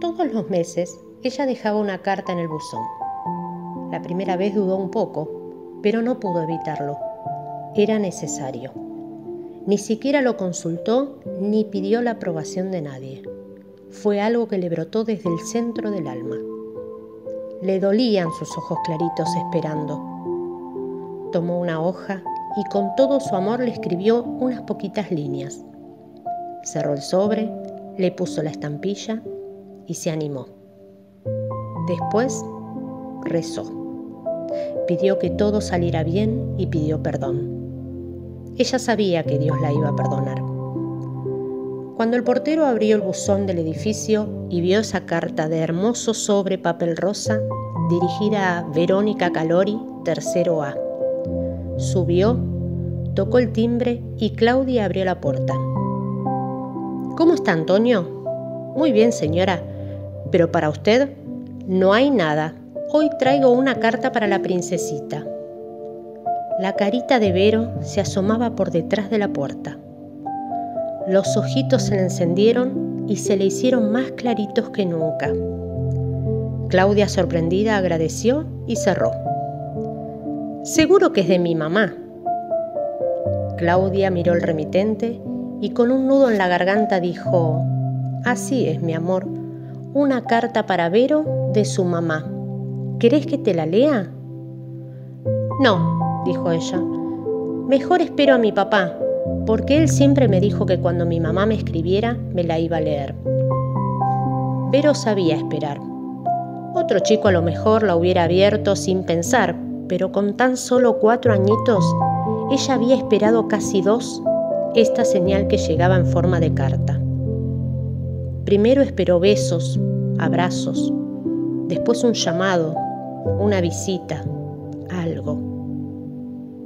Todos los meses ella dejaba una carta en el buzón. La primera vez dudó un poco, pero no pudo evitarlo. Era necesario. Ni siquiera lo consultó ni pidió la aprobación de nadie. Fue algo que le brotó desde el centro del alma. Le dolían sus ojos claritos esperando. Tomó una hoja y con todo su amor le escribió unas poquitas líneas. Cerró el sobre, le puso la estampilla y se animó. Después rezó. Pidió que todo saliera bien y pidió perdón. Ella sabía que Dios la iba a perdonar. Cuando el portero abrió el buzón del edificio y vio esa carta de hermoso sobre papel rosa dirigida a Verónica Calori, tercero A, subió, tocó el timbre y Claudia abrió la puerta. ¿Cómo está Antonio? Muy bien, señora, pero para usted no hay nada. Hoy traigo una carta para la princesita. La carita de Vero se asomaba por detrás de la puerta. Los ojitos se le encendieron y se le hicieron más claritos que nunca. Claudia, sorprendida, agradeció y cerró. Seguro que es de mi mamá. Claudia miró el remitente y con un nudo en la garganta dijo, Así es, mi amor, una carta para Vero de su mamá. ¿Querés que te la lea? No, dijo ella. Mejor espero a mi papá, porque él siempre me dijo que cuando mi mamá me escribiera me la iba a leer. Vero sabía esperar. Otro chico a lo mejor la hubiera abierto sin pensar, pero con tan solo cuatro añitos, ella había esperado casi dos esta señal que llegaba en forma de carta. Primero esperó besos, abrazos, después un llamado, una visita, algo.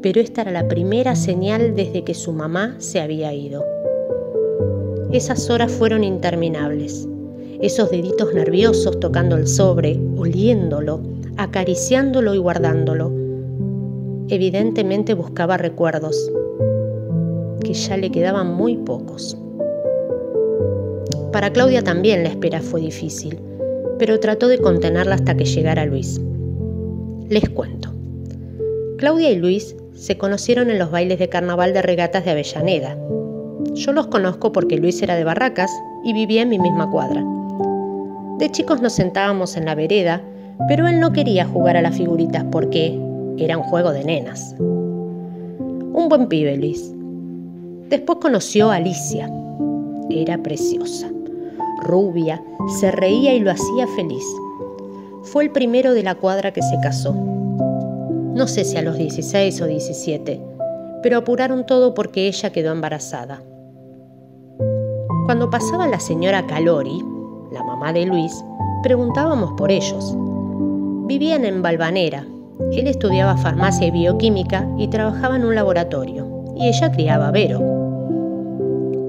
Pero esta era la primera señal desde que su mamá se había ido. Esas horas fueron interminables. Esos deditos nerviosos tocando el sobre, oliéndolo, acariciándolo y guardándolo. Evidentemente buscaba recuerdos, que ya le quedaban muy pocos. Para Claudia también la espera fue difícil, pero trató de contenerla hasta que llegara Luis. Les cuento. Claudia y Luis se conocieron en los bailes de carnaval de regatas de Avellaneda. Yo los conozco porque Luis era de Barracas y vivía en mi misma cuadra. De chicos nos sentábamos en la vereda, pero él no quería jugar a las figuritas porque era un juego de nenas. Un buen pibe, Luis. Después conoció a Alicia. Era preciosa rubia, se reía y lo hacía feliz. Fue el primero de la cuadra que se casó. No sé si a los 16 o 17, pero apuraron todo porque ella quedó embarazada. Cuando pasaba la señora Calori, la mamá de Luis, preguntábamos por ellos. Vivían en Balvanera. Él estudiaba farmacia y bioquímica y trabajaba en un laboratorio, y ella criaba a Vero.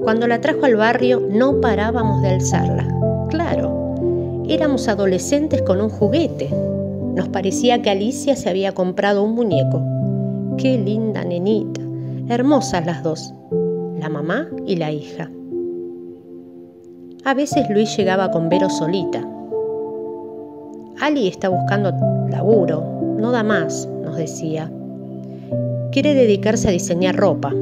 Cuando la trajo al barrio no parábamos de alzarla. Claro, éramos adolescentes con un juguete. Nos parecía que Alicia se había comprado un muñeco. Qué linda nenita. Hermosas las dos, la mamá y la hija. A veces Luis llegaba con Vero solita. Ali está buscando laburo, no da más, nos decía. Quiere dedicarse a diseñar ropa.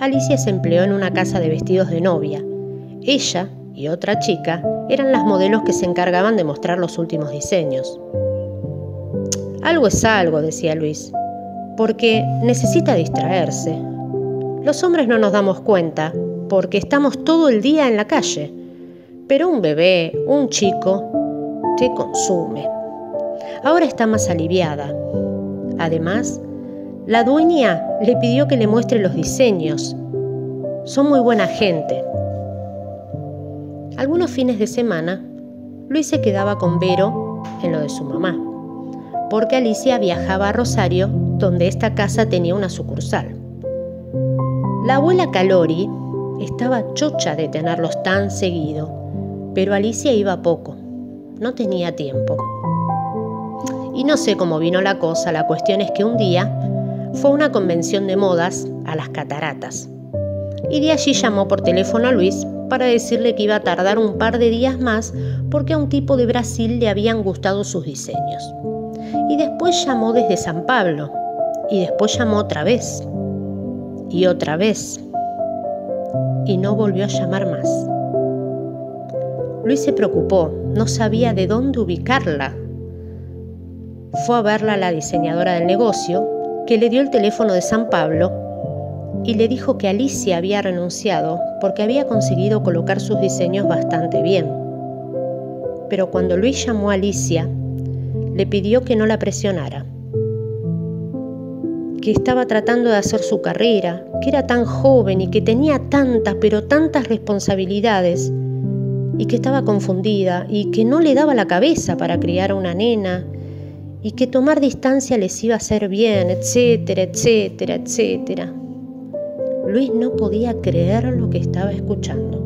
Alicia se empleó en una casa de vestidos de novia. Ella y otra chica eran las modelos que se encargaban de mostrar los últimos diseños. Algo es algo, decía Luis, porque necesita distraerse. Los hombres no nos damos cuenta porque estamos todo el día en la calle, pero un bebé, un chico, te consume. Ahora está más aliviada. Además, la dueña le pidió que le muestre los diseños. Son muy buena gente. Algunos fines de semana, Luis se quedaba con Vero en lo de su mamá, porque Alicia viajaba a Rosario, donde esta casa tenía una sucursal. La abuela Calori estaba chocha de tenerlos tan seguido, pero Alicia iba poco, no tenía tiempo. Y no sé cómo vino la cosa, la cuestión es que un día fue una convención de modas a las cataratas. Y de allí llamó por teléfono a Luis para decirle que iba a tardar un par de días más porque a un tipo de Brasil le habían gustado sus diseños. Y después llamó desde San Pablo. Y después llamó otra vez. Y otra vez. Y no volvió a llamar más. Luis se preocupó, no sabía de dónde ubicarla. Fue a verla a la diseñadora del negocio, que le dio el teléfono de San Pablo y le dijo que Alicia había renunciado porque había conseguido colocar sus diseños bastante bien. Pero cuando Luis llamó a Alicia, le pidió que no la presionara, que estaba tratando de hacer su carrera, que era tan joven y que tenía tantas, pero tantas responsabilidades, y que estaba confundida y que no le daba la cabeza para criar a una nena y que tomar distancia les iba a hacer bien, etcétera, etcétera, etcétera. Luis no podía creer lo que estaba escuchando,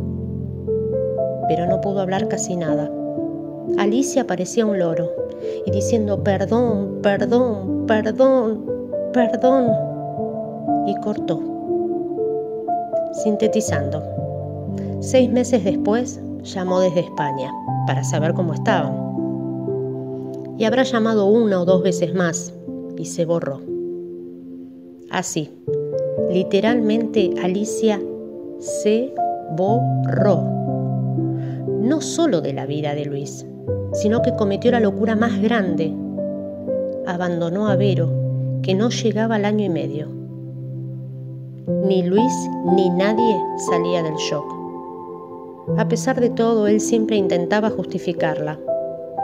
pero no pudo hablar casi nada. Alicia parecía un loro y diciendo perdón, perdón, perdón, perdón, y cortó. Sintetizando, seis meses después llamó desde España para saber cómo estaban. Y habrá llamado una o dos veces más y se borró. Así, literalmente Alicia se borró. No solo de la vida de Luis, sino que cometió la locura más grande. Abandonó a Vero, que no llegaba al año y medio. Ni Luis ni nadie salía del shock. A pesar de todo, él siempre intentaba justificarla,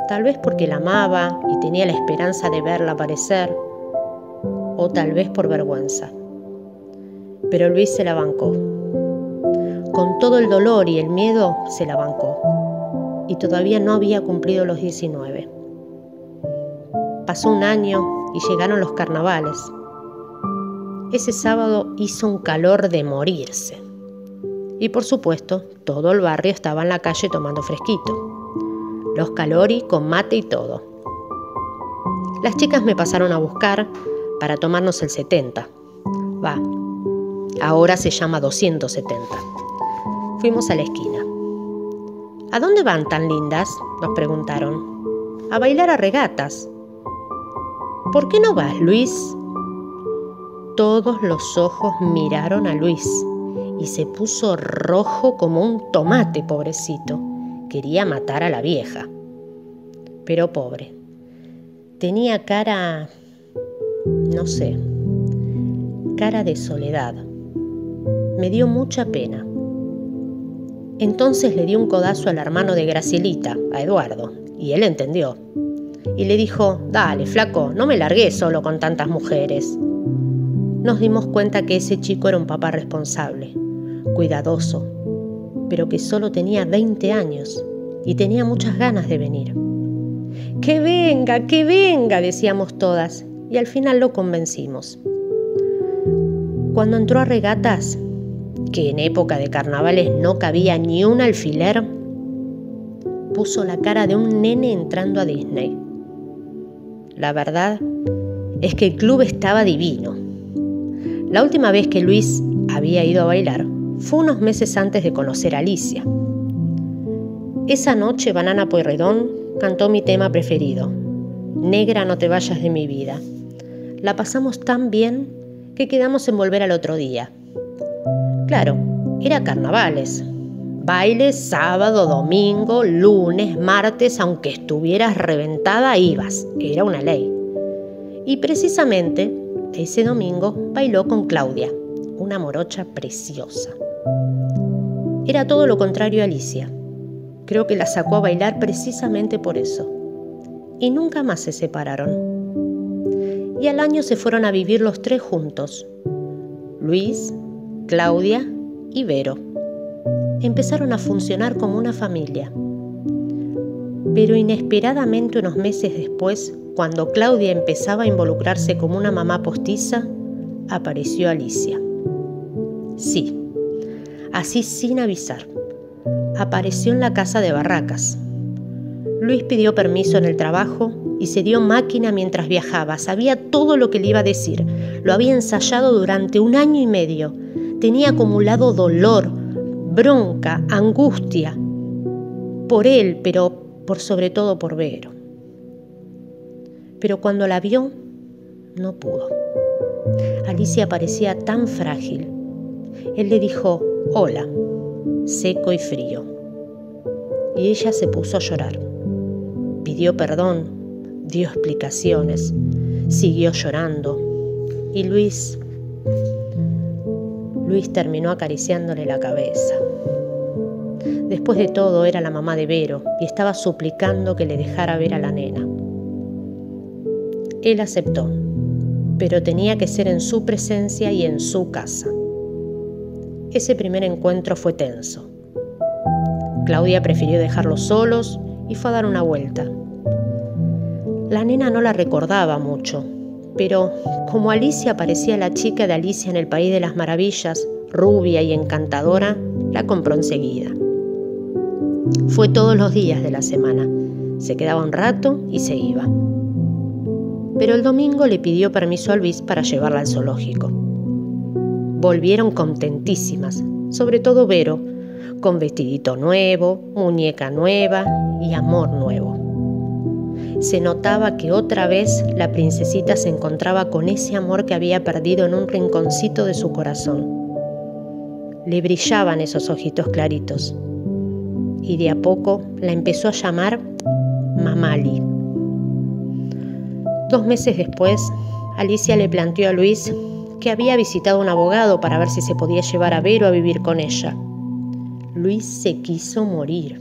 tal vez porque la amaba y tenía la esperanza de verla aparecer, o tal vez por vergüenza. Pero Luis se la bancó. Con todo el dolor y el miedo se la bancó, y todavía no había cumplido los 19. Pasó un año y llegaron los carnavales. Ese sábado hizo un calor de morirse. Y por supuesto, todo el barrio estaba en la calle tomando fresquito. Los calori con mate y todo. Las chicas me pasaron a buscar para tomarnos el 70. Va, ahora se llama 270. Fuimos a la esquina. ¿A dónde van tan lindas? nos preguntaron. A bailar a regatas. ¿Por qué no vas, Luis? Todos los ojos miraron a Luis y se puso rojo como un tomate, pobrecito. Quería matar a la vieja. Pero pobre. Tenía cara, no sé, cara de soledad. Me dio mucha pena. Entonces le di un codazo al hermano de Gracielita, a Eduardo, y él entendió. Y le dijo, dale, flaco, no me largué solo con tantas mujeres. Nos dimos cuenta que ese chico era un papá responsable, cuidadoso, pero que solo tenía 20 años y tenía muchas ganas de venir. Que venga, que venga, decíamos todas, y al final lo convencimos. Cuando entró a regatas, que en época de carnavales no cabía ni un alfiler, puso la cara de un nene entrando a Disney. La verdad es que el club estaba divino. La última vez que Luis había ido a bailar fue unos meses antes de conocer a Alicia. Esa noche Banana Pueyrredón cantó mi tema preferido, Negra no te vayas de mi vida. La pasamos tan bien que quedamos en volver al otro día. Claro, era carnavales. Bailes sábado, domingo, lunes, martes, aunque estuvieras reventada, ibas. Era una ley. Y precisamente ese domingo bailó con Claudia, una morocha preciosa. Era todo lo contrario a Alicia. Creo que la sacó a bailar precisamente por eso. Y nunca más se separaron. Y al año se fueron a vivir los tres juntos. Luis, Claudia y Vero. Empezaron a funcionar como una familia. Pero inesperadamente unos meses después, cuando Claudia empezaba a involucrarse como una mamá postiza, apareció Alicia. Sí, así sin avisar. Apareció en la casa de Barracas. Luis pidió permiso en el trabajo y se dio máquina mientras viajaba. Sabía todo lo que le iba a decir. Lo había ensayado durante un año y medio. Tenía acumulado dolor, bronca, angustia, por él, pero por sobre todo por Vero. Pero cuando la vio, no pudo. Alicia parecía tan frágil. Él le dijo, hola, seco y frío. Y ella se puso a llorar. Pidió perdón, dio explicaciones, siguió llorando. Y Luis, Luis terminó acariciándole la cabeza. Después de todo era la mamá de Vero y estaba suplicando que le dejara ver a la nena. Él aceptó, pero tenía que ser en su presencia y en su casa. Ese primer encuentro fue tenso. Claudia prefirió dejarlos solos y fue a dar una vuelta. La nena no la recordaba mucho, pero como Alicia parecía la chica de Alicia en el País de las Maravillas, rubia y encantadora, la compró enseguida. Fue todos los días de la semana. Se quedaba un rato y se iba. Pero el domingo le pidió permiso a Luis para llevarla al zoológico. Volvieron contentísimas, sobre todo Vero, con vestidito nuevo, muñeca nueva y amor nuevo. Se notaba que otra vez la princesita se encontraba con ese amor que había perdido en un rinconcito de su corazón. Le brillaban esos ojitos claritos y de a poco la empezó a llamar Mamali. Dos meses después, Alicia le planteó a Luis que había visitado un abogado para ver si se podía llevar a Vero a vivir con ella. Luis se quiso morir.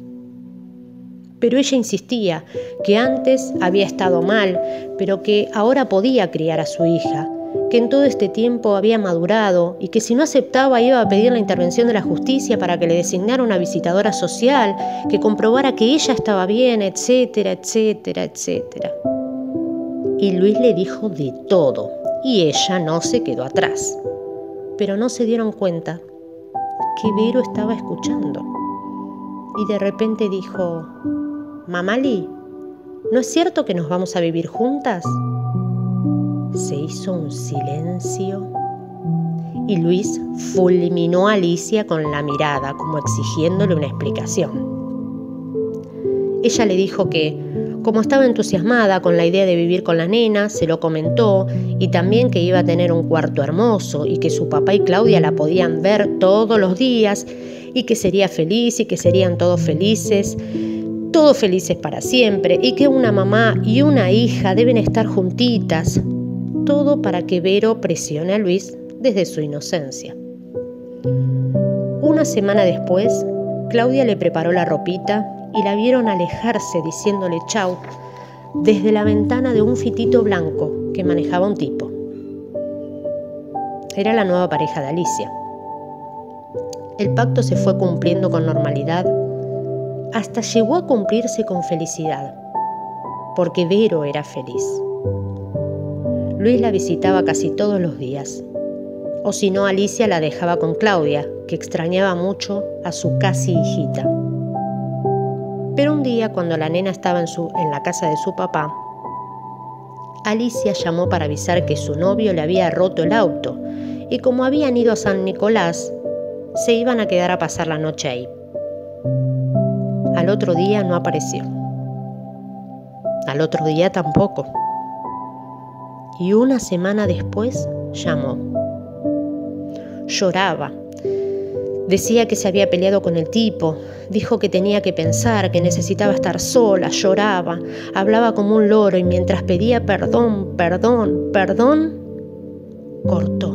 Pero ella insistía que antes había estado mal, pero que ahora podía criar a su hija, que en todo este tiempo había madurado y que si no aceptaba iba a pedir la intervención de la justicia para que le designara una visitadora social, que comprobara que ella estaba bien, etcétera, etcétera, etcétera. Y Luis le dijo de todo, y ella no se quedó atrás. Pero no se dieron cuenta que Vero estaba escuchando. Y de repente dijo, Mamali, ¿no es cierto que nos vamos a vivir juntas? Se hizo un silencio y Luis fulminó a Alicia con la mirada, como exigiéndole una explicación. Ella le dijo que, como estaba entusiasmada con la idea de vivir con la nena, se lo comentó y también que iba a tener un cuarto hermoso y que su papá y Claudia la podían ver todos los días y que sería feliz y que serían todos felices todos felices para siempre y que una mamá y una hija deben estar juntitas, todo para que Vero presione a Luis desde su inocencia. Una semana después, Claudia le preparó la ropita y la vieron alejarse diciéndole chau desde la ventana de un fitito blanco que manejaba un tipo. Era la nueva pareja de Alicia. El pacto se fue cumpliendo con normalidad hasta llegó a cumplirse con felicidad, porque Vero era feliz. Luis la visitaba casi todos los días. O si no, Alicia la dejaba con Claudia, que extrañaba mucho a su casi hijita. Pero un día, cuando la nena estaba en, la casa de su papá, Alicia llamó para avisar que su novio le había roto el auto y como habían ido a San Nicolás, se iban a quedar a pasar la noche ahí. Al otro día no apareció. Al otro día tampoco y una semana después llamó. Lloraba. Decía que se había peleado con el tipo, dijo que tenía que pensar, que necesitaba estar sola, lloraba, hablaba como un loro y mientras pedía perdón, perdón, perdón, cortó.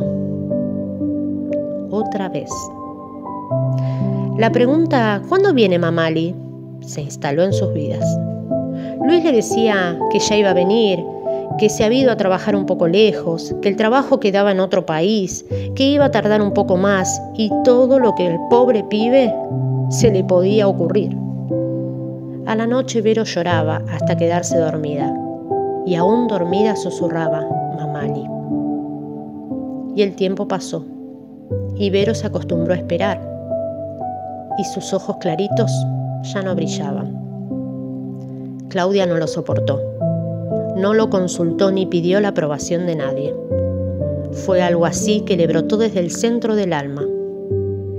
Otra vez. La pregunta, ¿cuándo viene Mamali? se instaló en sus vidas. Luis le decía que ya iba a venir, que se había ido a trabajar un poco lejos, que el trabajo quedaba en otro país, que iba a tardar un poco más y todo lo que el pobre pibe se le podía ocurrir. A la noche Vero lloraba hasta quedarse dormida y aún dormida susurraba Mamali. Y el tiempo pasó y Vero se acostumbró a esperar y sus ojos claritos ya no brillaban. Claudia no lo soportó no lo consultó ni pidió la aprobación de nadie. Fue algo así que le brotó desde el centro del alma.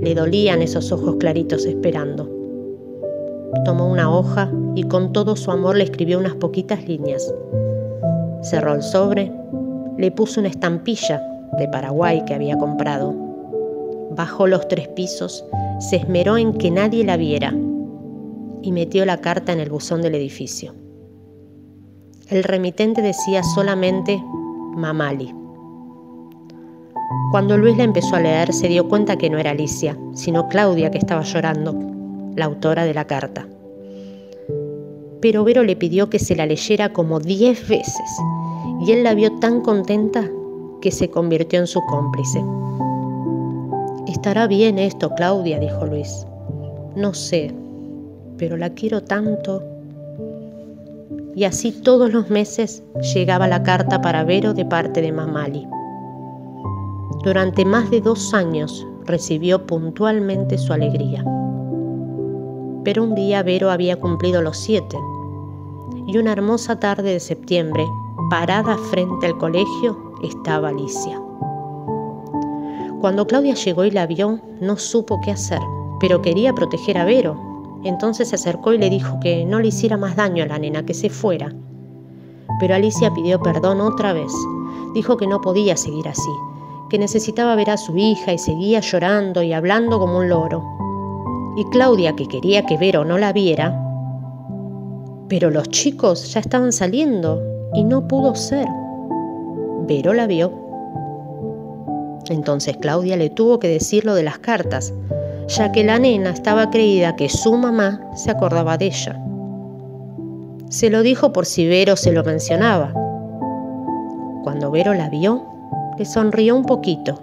Le dolían esos ojos claritos esperando. Tomó una hoja y con todo su amor le escribió unas poquitas líneas. Cerró el sobre, le puso una estampilla de Paraguay que había comprado. Bajó los tres pisos, se esmeró en que nadie la viera y metió la carta en el buzón del edificio. El remitente decía solamente Mamali. Cuando Luis la empezó a leer se dio cuenta que no era Alicia, sino Claudia que estaba llorando, la autora de la carta. Pero Vero le pidió que se la leyera como diez veces y él la vio tan contenta que se convirtió en su cómplice. Estará bien esto, Claudia, dijo Luis. No sé, pero la quiero tanto. Y así todos los meses llegaba la carta para Vero de parte de Mamali. Durante más de dos años recibió puntualmente su alegría. Pero un día Vero había cumplido los siete y una hermosa tarde de septiembre, parada frente al colegio, estaba Alicia. Cuando Claudia llegó y la vio, no supo qué hacer, pero quería proteger a Vero. Entonces se acercó y le dijo que no le hiciera más daño a la nena, que se fuera. Pero Alicia pidió perdón otra vez. Dijo que no podía seguir así, que necesitaba ver a su hija y seguía llorando y hablando como un loro. Y Claudia, que quería que Vero no la viera, pero los chicos ya estaban saliendo y no pudo ser. Vero la vio. Entonces Claudia le tuvo que decir lo de las cartas, ya que la nena estaba creída que su mamá se acordaba de ella. Se lo dijo por si Vero se lo mencionaba. Cuando Vero la vio, le sonrió un poquito,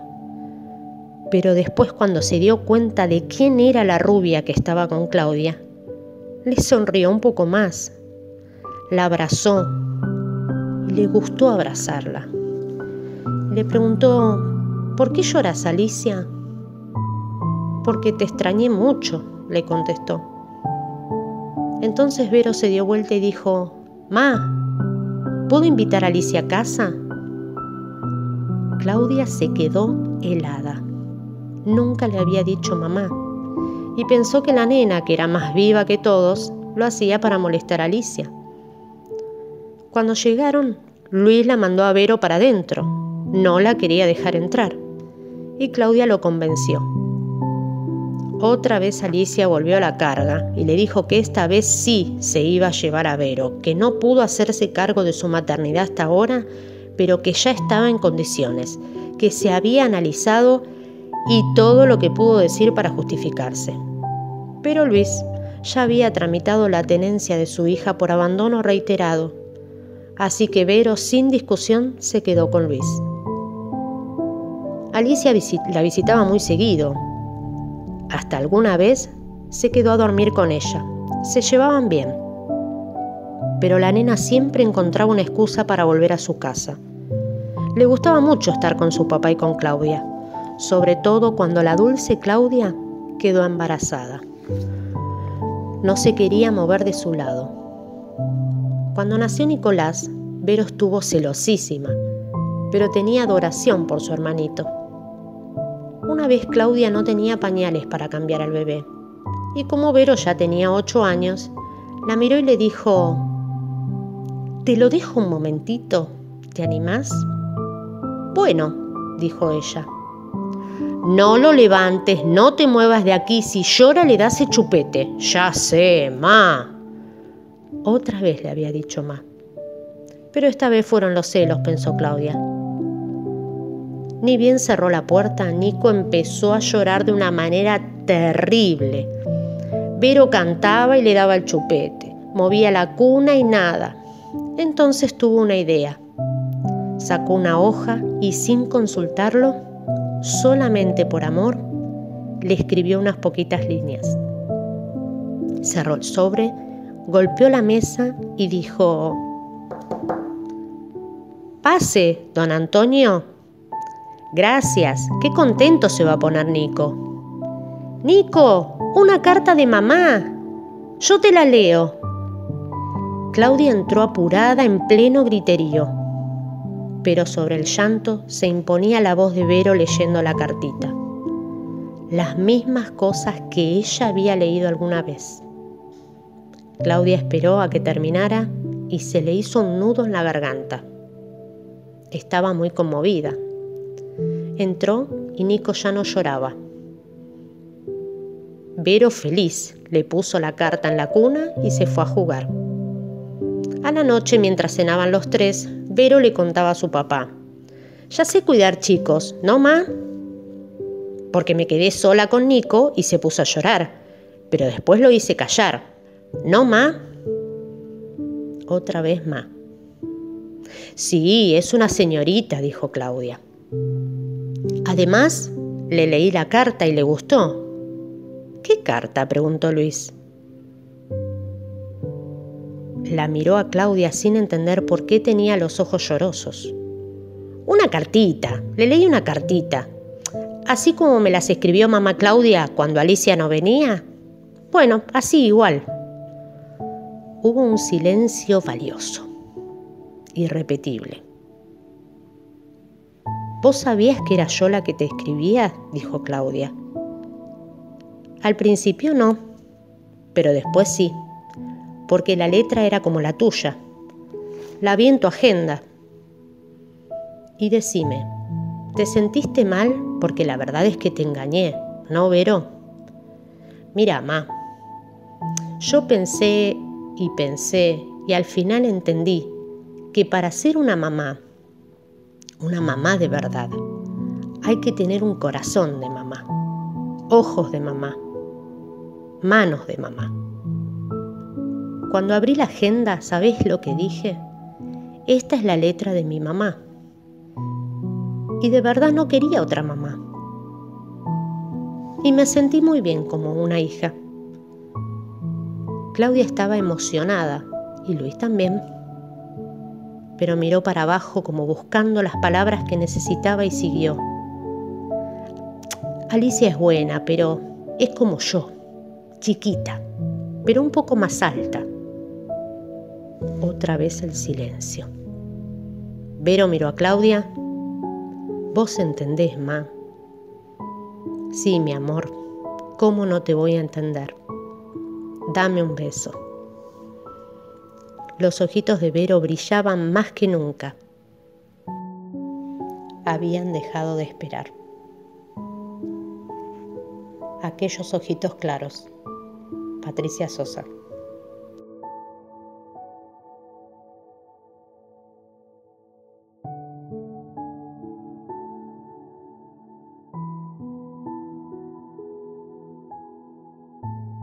pero después cuando se dio cuenta de quién era la rubia que estaba con Claudia, le sonrió un poco más. La abrazó y le gustó abrazarla. Le preguntó, ¿por qué lloras, Alicia? Porque te extrañé mucho, le contestó. Entonces Vero se dio vuelta y dijo, Ma, ¿puedo invitar a Alicia a casa? Claudia se quedó helada. Nunca le había dicho mamá y pensó que la nena, que era más viva que todos, lo hacía para molestar a Alicia. Cuando llegaron, Luis la mandó a Vero para adentro. No la quería dejar entrar. Y Claudia lo convenció. Otra vez Alicia volvió a la carga y le dijo que esta vez sí se iba a llevar a Vero, que no pudo hacerse cargo de su maternidad hasta ahora, pero que ya estaba en condiciones, que se había analizado y todo lo que pudo decir para justificarse. Pero Luis ya había tramitado la tenencia de su hija por abandono reiterado, así que Vero sin discusión se quedó con Luis. Alicia la visitaba muy seguido. Hasta alguna vez se quedó a dormir con ella. Se llevaban bien. Pero la nena siempre encontraba una excusa para volver a su casa. Le gustaba mucho estar con su papá y con Claudia, sobre todo cuando la dulce Claudia quedó embarazada. No se quería mover de su lado. Cuando nació Nicolás, Vero estuvo celosísima, pero tenía adoración por su hermanito. Una vez Claudia no tenía pañales para cambiar al bebé, y como Vero ya tenía ocho años, la miró y le dijo, ¿Te lo dejo un momentito? ¿Te animás? Bueno, dijo ella. No lo levantes, no te muevas de aquí, si llora le das el chupete. Ya sé, ma. Otra vez le había dicho ma. Pero esta vez fueron los celos, pensó Claudia. Ni bien cerró la puerta, Nico empezó a llorar de una manera terrible. Vero cantaba y le daba el chupete, movía la cuna y nada. Entonces tuvo una idea. Sacó una hoja y sin consultarlo solamente por amor, le escribió unas poquitas líneas. Cerró el sobre, golpeó la mesa y dijo, Pase, don Antonio. Gracias, qué contento se va a poner Nico. Nico, una carta de mamá. Yo te la leo. Claudia entró apurada en pleno griterío pero sobre el llanto se imponía la voz de Vero leyendo la cartita. las mismas cosas que ella había leído alguna vez. Claudia esperó a que terminara y se le hizo un nudo en la garganta. Estaba muy conmovida. Entró y Nico ya no lloraba. Vero feliz le puso la carta en la cuna y se fue a jugar. A la noche, mientras cenaban los tres, Vero le contaba a su papá. Ya sé cuidar chicos, ¿no, ma? Porque me quedé sola con Nico y se puso a llorar, pero después lo hice callar. ¿No, ma? Otra vez ma. Sí, es una señorita, dijo Claudia. Además, le leí la carta y le gustó. ¿Qué carta? preguntó Luis. La miró a Claudia sin entender por qué tenía los ojos llorosos. Una cartita, le leí una cartita. Así como me las escribió mamá Claudia cuando Alicia no venía. Bueno, así igual. Hubo un silencio valioso, irrepetible. ¿Vos sabías que era yo la que te escribía? dijo Claudia. Al principio no, pero después sí, porque la letra era como la tuya. La vi en tu agenda. Y decime, ¿te sentiste mal? Porque la verdad es que te engañé, ¿no, Vero? Mira, ma, yo pensé y pensé y al final entendí que para ser una mamá, una mamá de verdad, hay que tener un corazón de mamá, ojos de mamá, manos de mamá. Cuando abrí la agenda, ¿sabés lo que dije? Esta es la letra de mi mamá. Y de verdad no quería otra mamá. Y me sentí muy bien como una hija. Claudia estaba emocionada y Luis también. Pero miró para abajo como buscando las palabras que necesitaba y siguió. Alicia es buena, pero es como yo chiquita, pero un poco más alta. Otra vez el silencio. Vero miró a Claudia. Vos entendés, ma. Sí, mi amor, ¿cómo no te voy a entender? Dame un beso. Los ojitos de Vero brillaban más que nunca. Habían dejado de esperar. Aquellos ojitos claros Patricia Sosa.